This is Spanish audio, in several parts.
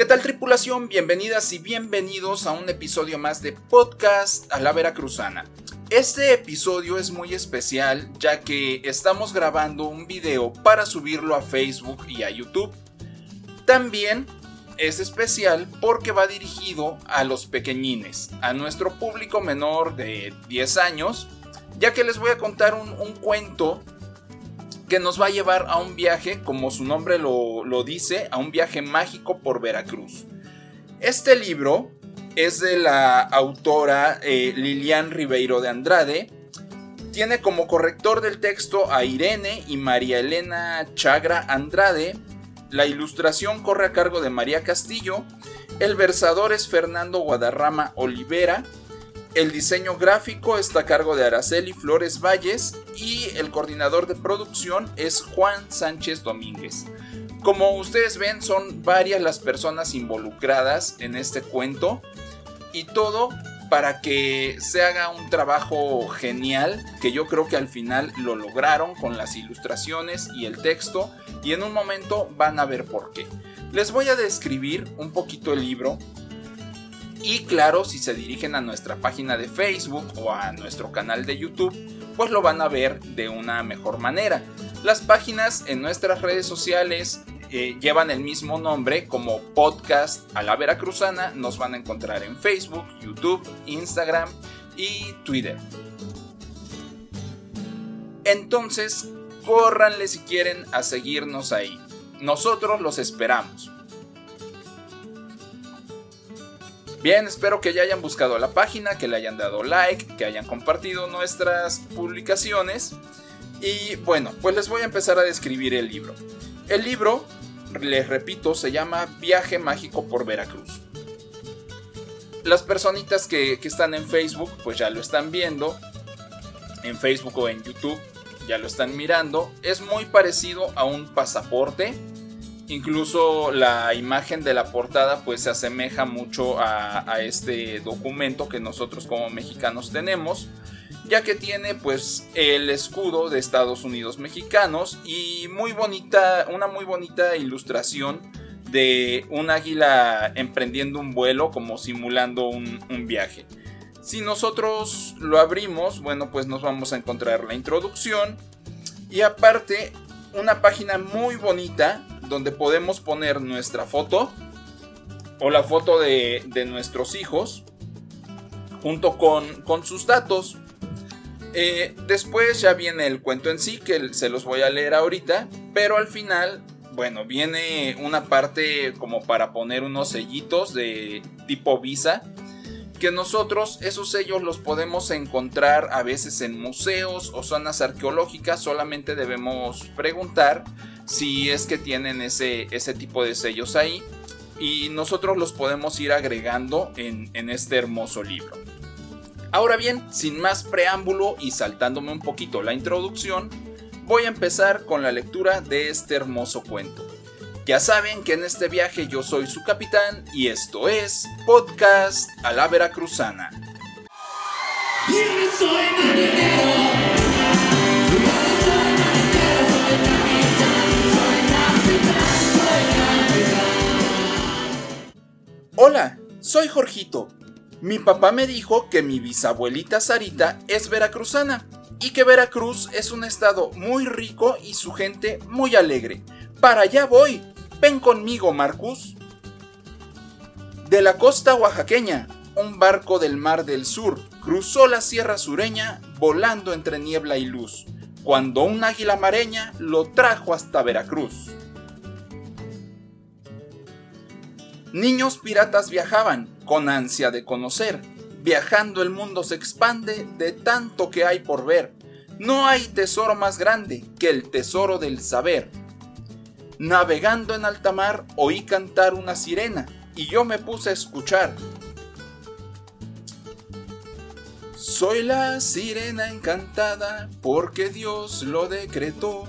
¿Qué tal tripulación? Bienvenidas y bienvenidos a un episodio más de Podcast a la Veracruzana. Este episodio es muy especial ya que estamos grabando un video para subirlo a Facebook y a YouTube. También es especial porque va dirigido a los pequeñines, a nuestro público menor de 10 años, ya que les voy a contar un, un cuento que nos va a llevar a un viaje, como su nombre lo, dice, a un viaje mágico por Veracruz. Este libro es de la autora eh, Lilian Ribeiro de Andrade. Tiene como corrector del texto a Irene y María Elena Chagra Andrade. La ilustración corre a cargo de María Castillo. El versador es Fernando Guadarrama Olivera. El diseño gráfico está a cargo de Araceli Flores Valles y el coordinador de producción es Juan Sánchez Domínguez. Como ustedes ven, son varias las personas involucradas en este cuento y todo para que se haga un trabajo genial que yo creo que al final lo lograron con las ilustraciones y el texto y en un momento van a ver por qué. Les voy a describir un poquito el libro y claro, si se dirigen a nuestra página de Facebook o a nuestro canal de YouTube, pues lo van a ver de una mejor manera. Las páginas en nuestras redes sociales eh, llevan el mismo nombre como Podcast a la Veracruzana. Nos van a encontrar en Facebook, YouTube, Instagram y Twitter. Entonces, córranle si quieren a seguirnos ahí. Nosotros los esperamos. Bien, espero que ya hayan buscado la página, que le hayan dado like, que hayan compartido nuestras publicaciones. Y bueno, pues les voy a empezar a describir el libro. El libro, les repito, se llama Viaje Mágico por Veracruz. Las personitas que, que están en Facebook, pues ya lo están viendo. En Facebook o en YouTube, ya lo están mirando. Es muy parecido a un pasaporte Incluso la imagen de la portada pues se asemeja mucho a, este documento que nosotros como mexicanos tenemos, ya que tiene pues el escudo de Estados Unidos mexicanos y muy bonita, una muy bonita ilustración de un águila emprendiendo un vuelo como simulando un, un viaje. Si nosotros lo abrimos, bueno pues nos vamos a encontrar la introducción y aparte una página muy bonita donde podemos poner nuestra foto o la foto de, nuestros hijos junto con, con sus datos. Eh, después ya viene el cuento en sí, que se los voy a leer ahorita, pero al final, bueno, viene una parte como para poner unos sellitos de tipo visa, que nosotros esos sellos los podemos encontrar a veces en museos o zonas arqueológicas, solamente debemos preguntar si es que tienen ese, ese tipo de sellos ahí y nosotros los podemos ir agregando en, en este hermoso libro. Ahora bien, sin más preámbulo y saltándome un poquito la introducción, voy a empezar con la lectura de este hermoso cuento. Ya saben que en este viaje yo soy su capitán y esto es Podcast a la Veracruzana. Hola, soy Jorgito. Mi papá me dijo que mi bisabuelita Sarita es veracruzana y que Veracruz es un estado muy rico y su gente muy alegre. Para allá voy, Ven conmigo, Marcus. De la costa oaxaqueña, un barco del Mar del Sur cruzó la sierra sureña volando entre niebla y luz, cuando un águila mareña lo trajo hasta Veracruz. Niños piratas viajaban con ansia de conocer. Viajando el mundo se expande de tanto que hay por ver. No hay tesoro más grande que el tesoro del saber. Navegando en alta mar oí cantar una sirena y yo me puse a escuchar. Soy la sirena encantada porque Dios lo decretó.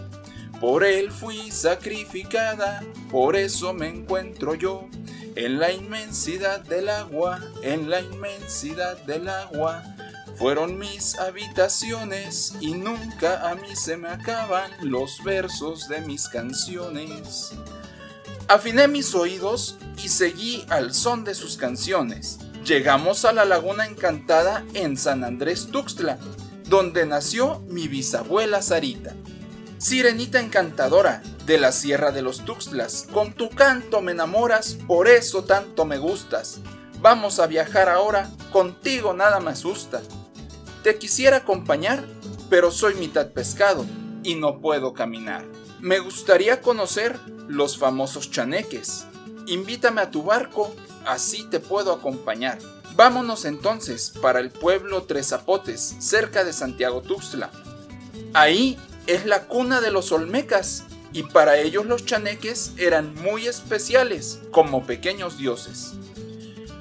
Por él fui sacrificada, por eso me encuentro yo. En la inmensidad del agua, en la inmensidad del agua, fueron mis habitaciones y nunca a mí se me acaban los versos de mis canciones. Afiné mis oídos y seguí al son de sus canciones. Llegamos a la laguna encantada en San Andrés Tuxtla, donde nació mi bisabuela Sarita. Sirenita encantadora de la Sierra de los Tuxtlas, con tu canto me enamoras, por eso tanto me gustas. Vamos a viajar ahora, contigo nada me asusta. Te quisiera acompañar, pero soy mitad pescado y no puedo caminar. Me gustaría conocer los famosos chaneques. Invítame a tu barco, así te puedo acompañar. Vámonos entonces para el pueblo Tres Zapotes, cerca de Santiago Tuxtla. Ahí es la cuna de los olmecas y para ellos los chaneques eran muy especiales, como pequeños dioses.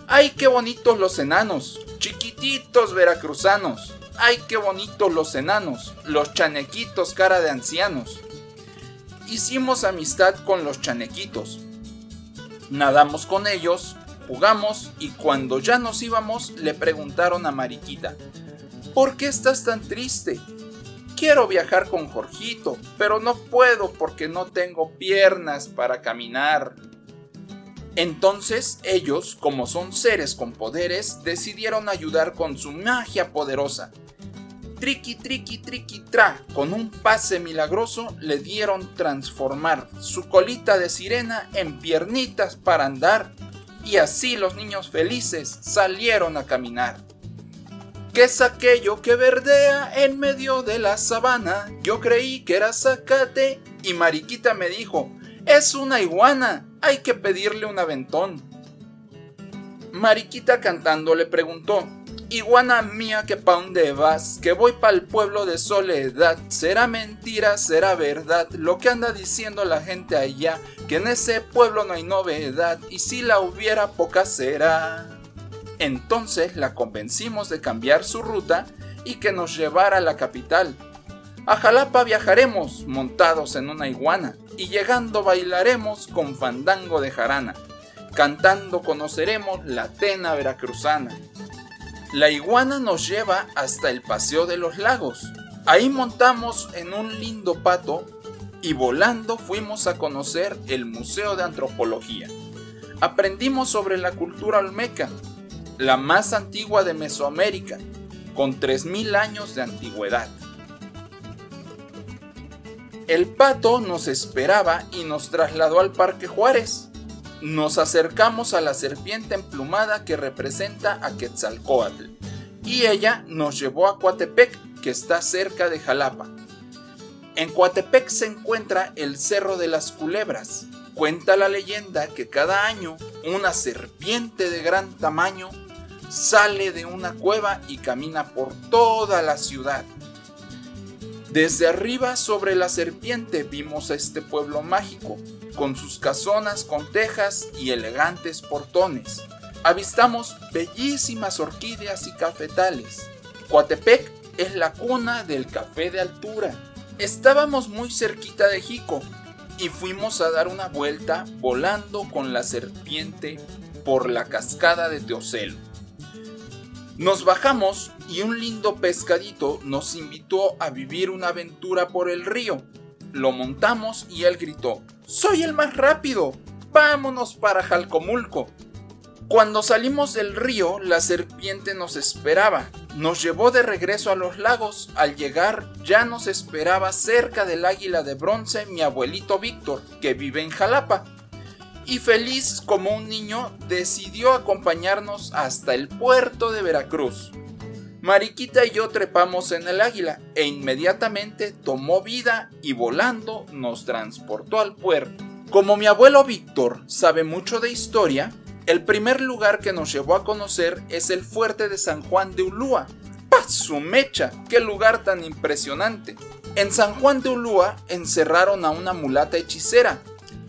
¡Ay, qué bonitos los enanos! Chiquititos veracruzanos. ¡Ay, qué bonitos los enanos! Los chanequitos cara de ancianos hicimos amistad con los chanequitos. Nadamos con ellos, jugamos y cuando ya nos íbamos le preguntaron a Mariquita, ¿por qué estás tan triste? Quiero viajar con Jorgito, pero no puedo porque no tengo piernas para caminar. Entonces ellos, como son seres con poderes, decidieron ayudar con su magia poderosa triqui, triqui, triqui, tra, con un pase milagroso le dieron transformar su colita de sirena en piernitas para andar, y así los niños felices salieron a caminar. ¿Qué es aquello que verdea en medio de la sabana? Yo creí que era zacate y Mariquita me dijo, es una iguana, hay que pedirle un aventón. Mariquita cantando le preguntó, Iguana mía, que pa' dónde vas, que voy el pueblo de soledad. Será mentira, será verdad, lo que anda diciendo la gente allá, que en ese pueblo no hay novedad, y si la hubiera poca será. Entonces la convencimos de cambiar su ruta y que nos llevara a la capital. A Jalapa viajaremos montados en una iguana y llegando bailaremos con fandango de jarana. Cantando conoceremos la tena veracruzana. La iguana nos lleva hasta el Paseo de los Lagos. Ahí montamos en un lindo pato y volando fuimos a conocer el Museo de Antropología. Aprendimos sobre la cultura olmeca, la más antigua de Mesoamérica, con 3.000 años de antigüedad. El pato nos esperaba y nos trasladó al Parque Juárez nos acercamos a la serpiente emplumada que representa a Quetzalcoatl y ella nos llevó a Coatepec, que está cerca de Jalapa. En Coatepec se encuentra el Cerro de las Culebras. Cuenta la leyenda que cada año una serpiente de gran tamaño sale de una cueva y camina por toda la ciudad. Desde arriba sobre la serpiente vimos a este pueblo mágico, con sus casonas con tejas y elegantes portones. Avistamos bellísimas orquídeas y cafetales. Coatepec es la cuna del café de altura. Estábamos muy cerquita de Jico y fuimos a dar una vuelta volando con la serpiente por la cascada de Teocelo. Nos bajamos y un lindo pescadito nos invitó a vivir una aventura por el río. Lo montamos y él gritó, ¡Soy el más rápido! ¡Vámonos para Jalcomulco! Cuando salimos del río, la serpiente nos esperaba. Nos llevó de regreso a los lagos. Al llegar, ya nos esperaba cerca del águila de bronce mi abuelito Víctor, que vive en Jalapa y feliz como un niño decidió acompañarnos hasta el puerto de Veracruz. Mariquita y yo trepamos en el águila e inmediatamente tomó vida y volando nos transportó al puerto. Como mi abuelo Víctor sabe mucho de historia, el primer lugar que nos llevó a conocer es el fuerte de San Juan de Ulúa. ¡Paz mecha! ¡Qué lugar tan impresionante! En San Juan de Ulúa encerraron a una mulata hechicera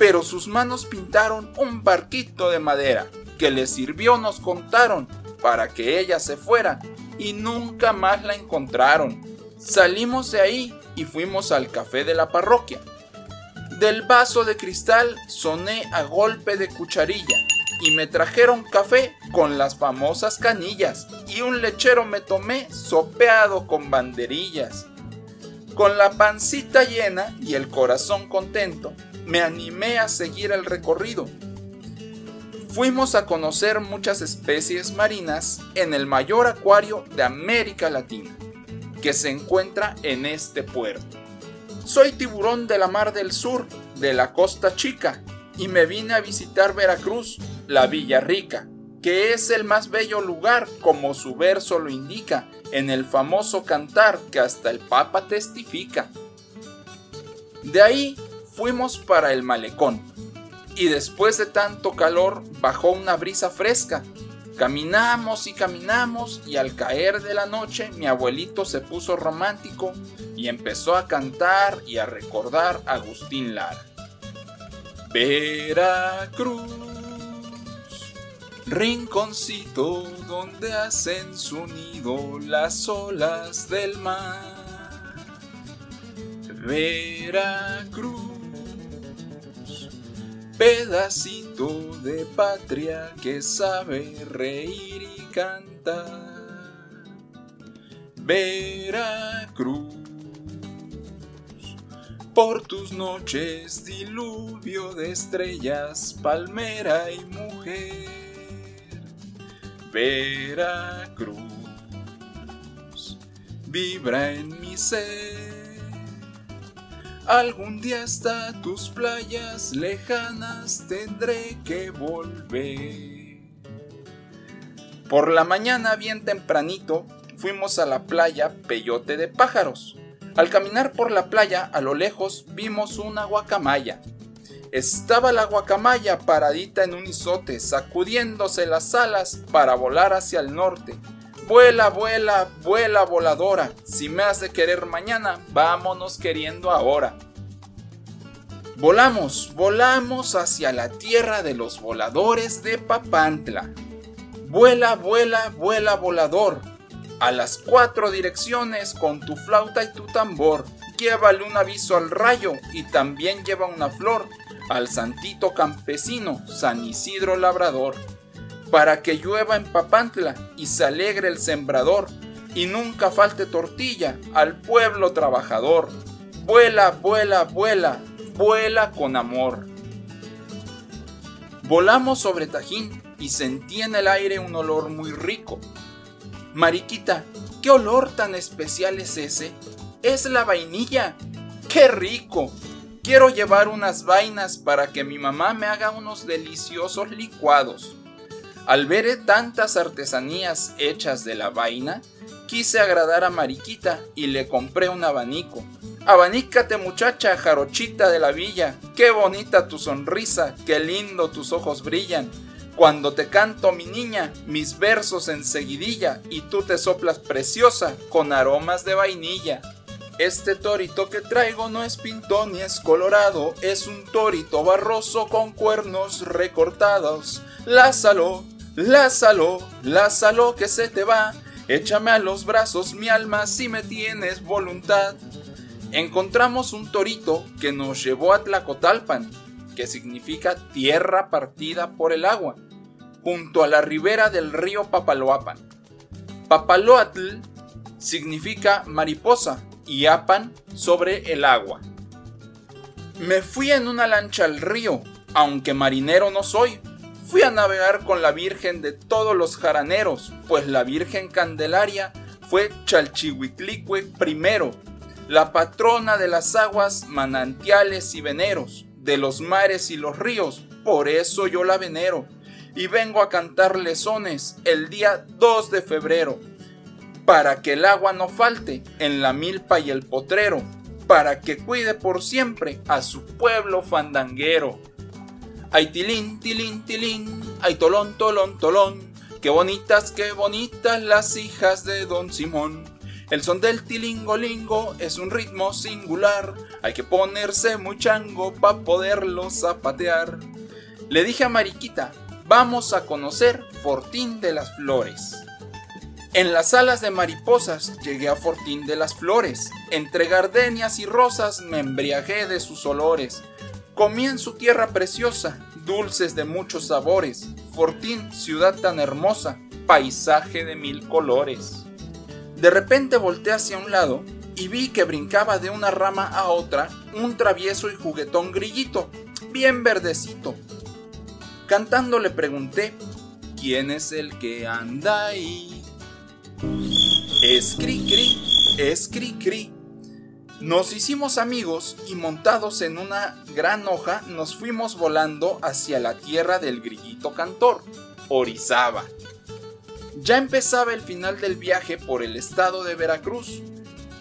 pero sus manos pintaron un barquito de madera que le sirvió, nos contaron, para que ella se fuera y nunca más la encontraron. Salimos de ahí y fuimos al café de la parroquia. Del vaso de cristal soné a golpe de cucharilla y me trajeron café con las famosas canillas y un lechero me tomé sopeado con banderillas. Con la pancita llena y el corazón contento, me animé a seguir el recorrido. Fuimos a conocer muchas especies marinas en el mayor acuario de América Latina, que se encuentra en este puerto. Soy tiburón de la Mar del Sur, de la Costa Chica, y me vine a visitar Veracruz, la Villa Rica, que es el más bello lugar, como su verso lo indica, en el famoso cantar que hasta el Papa testifica. De ahí fuimos para el malecón, y después de tanto calor bajó una brisa fresca. Caminamos y caminamos y al caer de la noche mi abuelito se puso romántico y empezó a cantar y a recordar a Agustín Lara. Veracruz, rinconcito donde hacen su nido las olas del mar. Veracruz, pedacito de patria que sabe reír y cantar. Veracruz por tus noches, diluvio de estrellas, palmera y mujer. Veracruz vibra en mi ser. Algún día hasta tus playas lejanas tendré que volver. Por la mañana bien tempranito fuimos a la playa Peyote de Pájaros al caminar por la playa, a lo lejos vimos una guacamaya. Estaba la guacamaya paradita en un isote, sacudiéndose las alas para volar hacia el norte. Vuela, vuela, vuela voladora. Si me has de querer mañana, vámonos queriendo ahora. Volamos, volamos hacia la tierra de los voladores de Papantla. Vuela, vuela, vuela volador a las cuatro direcciones con tu flauta y tu tambor. Llévale un aviso al rayo y también lleva una flor al santito campesino San Isidro Labrador, para que llueva en Papantla y se alegre el sembrador y nunca falte tortilla al pueblo trabajador. Vuela, vuela, vuela, vuela con amor. Volamos sobre Tajín y sentí en el aire un olor muy rico Mariquita, ¿qué olor tan especial es ese? Es la vainilla. ¡Qué rico! Quiero llevar unas vainas para que mi mamá me haga unos deliciosos licuados. Al ver tantas artesanías hechas de la vaina, quise agradar a Mariquita y le compré un abanico. Abanícate muchacha jarochita de la villa, qué bonita tu sonrisa, qué lindo tus ojos brillan. Cuando te canto mi niña, mis versos en seguidilla y tú te soplas preciosa con aromas de vainilla. Este torito que traigo no es pintón ni es colorado, es un torito barroso con cuernos recortados. Lázalo, lázalo, lázalo que se te va. Échame a los brazos mi alma si me tienes voluntad. Encontramos un torito que nos llevó a Tlacotalpan, que significa tierra partida por el agua, junto a la ribera del río Papaloapan. Papaloatl significa mariposa y apan sobre el agua. Me fui en una lancha al río, aunque marinero no soy. Fui a navegar con la Virgen de todos los jaraneros, pues la Virgen Candelaria fue Chalchihuitlicue primero, la patrona de las aguas, manantiales y veneros de los mares y los ríos, por eso yo la venero, y vengo a cantar sones el día 2 de febrero, para que el agua no falte en la milpa y el potrero, para que cuide por siempre a su pueblo fandanguero. Ay tilín, tilín, tilín, ay tolón, tolón, tolón, qué bonitas, qué bonitas las hijas de don Simón. El son del tilingolingo es un ritmo singular, hay que ponerse muy chango para poderlo zapatear. Le dije a Mariquita, vamos a conocer Fortín de las Flores. En las alas de mariposas llegué a Fortín de las Flores. Entre gardenias y rosas me embriagué de sus olores. Comí en su tierra preciosa, dulces de muchos sabores. Fortín, ciudad tan hermosa, paisaje de mil colores. De repente volteé hacia un lado y vi que brincaba de una rama a otra un travieso y juguetón grillito, bien verdecito. Cantando le pregunté, ¿quién es el que anda ahí? Es cri cri, es cri cri. Nos hicimos amigos y montados en una gran hoja nos fuimos volando hacia la tierra del grillito cantor, Orizaba. Ya empezaba el final del viaje por el estado de Veracruz.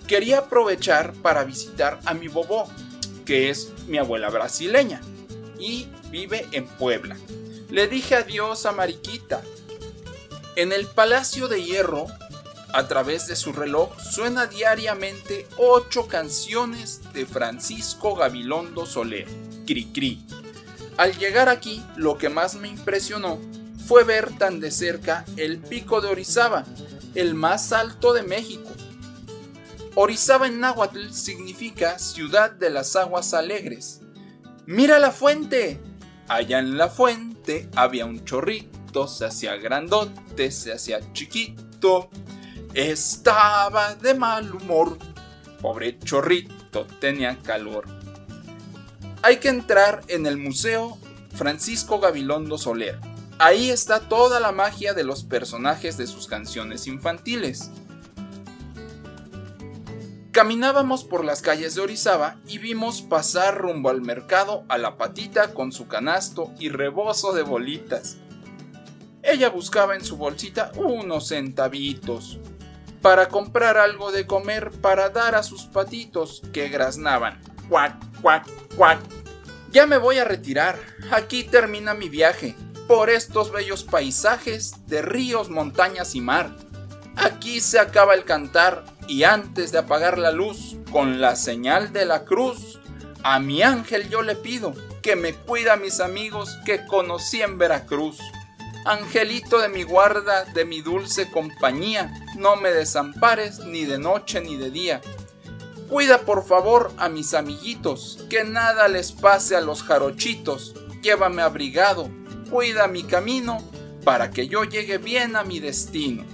Quería aprovechar para visitar a mi bobó, que es mi abuela brasileña, y vive en Puebla. Le dije adiós a Mariquita. En el Palacio de Hierro, a través de su reloj, suena diariamente ocho canciones de Francisco Gabilondo Soler, Cri Al llegar aquí, lo que más me impresionó fue ver tan de cerca el pico de Orizaba, el más alto de México. Orizaba en náhuatl significa ciudad de las aguas alegres. ¡Mira la fuente! Allá en la fuente había un chorrito, se hacía grandote, se hacía chiquito. Estaba de mal humor. Pobre chorrito, tenía calor. Hay que entrar en el Museo Francisco Gabilondo Soler Ahí está toda la magia de los personajes de sus canciones infantiles. Caminábamos por las calles de Orizaba y vimos pasar rumbo al mercado a la patita con su canasto y rebozo de bolitas. Ella buscaba en su bolsita unos centavitos para comprar algo de comer para dar a sus patitos que graznaban. Cuac, cuac, cuac. Ya me voy a retirar. Aquí termina mi viaje por estos bellos paisajes de ríos, montañas y mar. Aquí se acaba el cantar y antes de apagar la luz, con la señal de la cruz, a mi ángel yo le pido que me cuida a mis amigos que conocí en Veracruz. Angelito de mi guarda, de mi dulce compañía, no me desampares ni de noche ni de día. Cuida por favor a mis amiguitos, que nada les pase a los jarochitos. Llévame abrigado, cuida mi camino para que yo llegue bien a mi destino.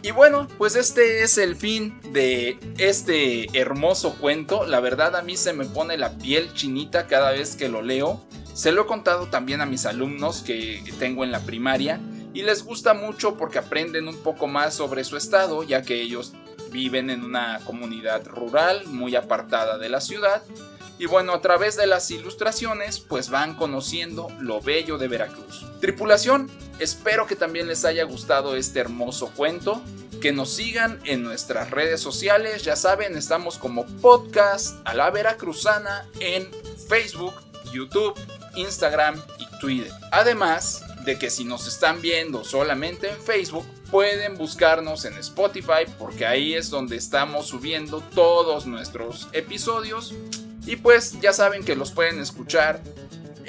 Y bueno, pues este es el fin de este hermoso cuento. La verdad a mí se me pone la piel chinita cada vez que lo leo. Se lo he contado también a mis alumnos que tengo en la primaria y les gusta mucho porque aprenden un poco más sobre su estado, ya que ellos viven en una comunidad rural muy apartada de la ciudad y bueno, a través de las ilustraciones, pues van conociendo lo bello de Veracruz. Tripulación, espero que también les haya gustado este hermoso cuento. Que nos sigan en nuestras redes sociales. Ya saben, estamos como podcast a la Veracruzana en Facebook, YouTube, Instagram y Twitter. Además de que si nos están viendo solamente en Facebook, pueden buscarnos en Spotify porque ahí es donde estamos subiendo todos nuestros episodios y pues ya saben que los pueden escuchar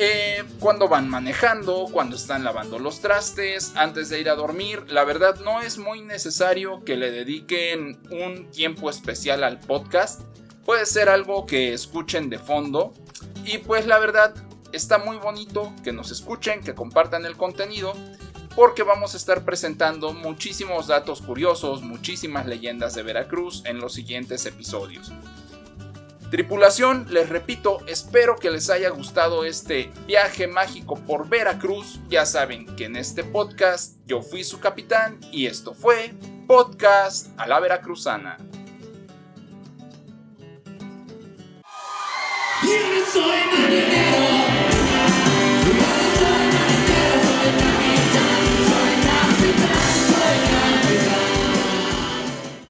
eh, cuando van manejando, cuando están lavando los trastes, antes de ir a dormir. La verdad no es muy necesario que le dediquen un tiempo especial al podcast. Puede ser algo que escuchen de fondo. Y pues la verdad está muy bonito que nos escuchen, que compartan el contenido. Porque vamos a estar presentando muchísimos datos curiosos, muchísimas leyendas de Veracruz en los siguientes episodios. Tripulación, les repito, espero que les haya gustado este viaje mágico por Veracruz. Ya saben que en este podcast yo fui su capitán y esto fue Podcast a la Veracruzana.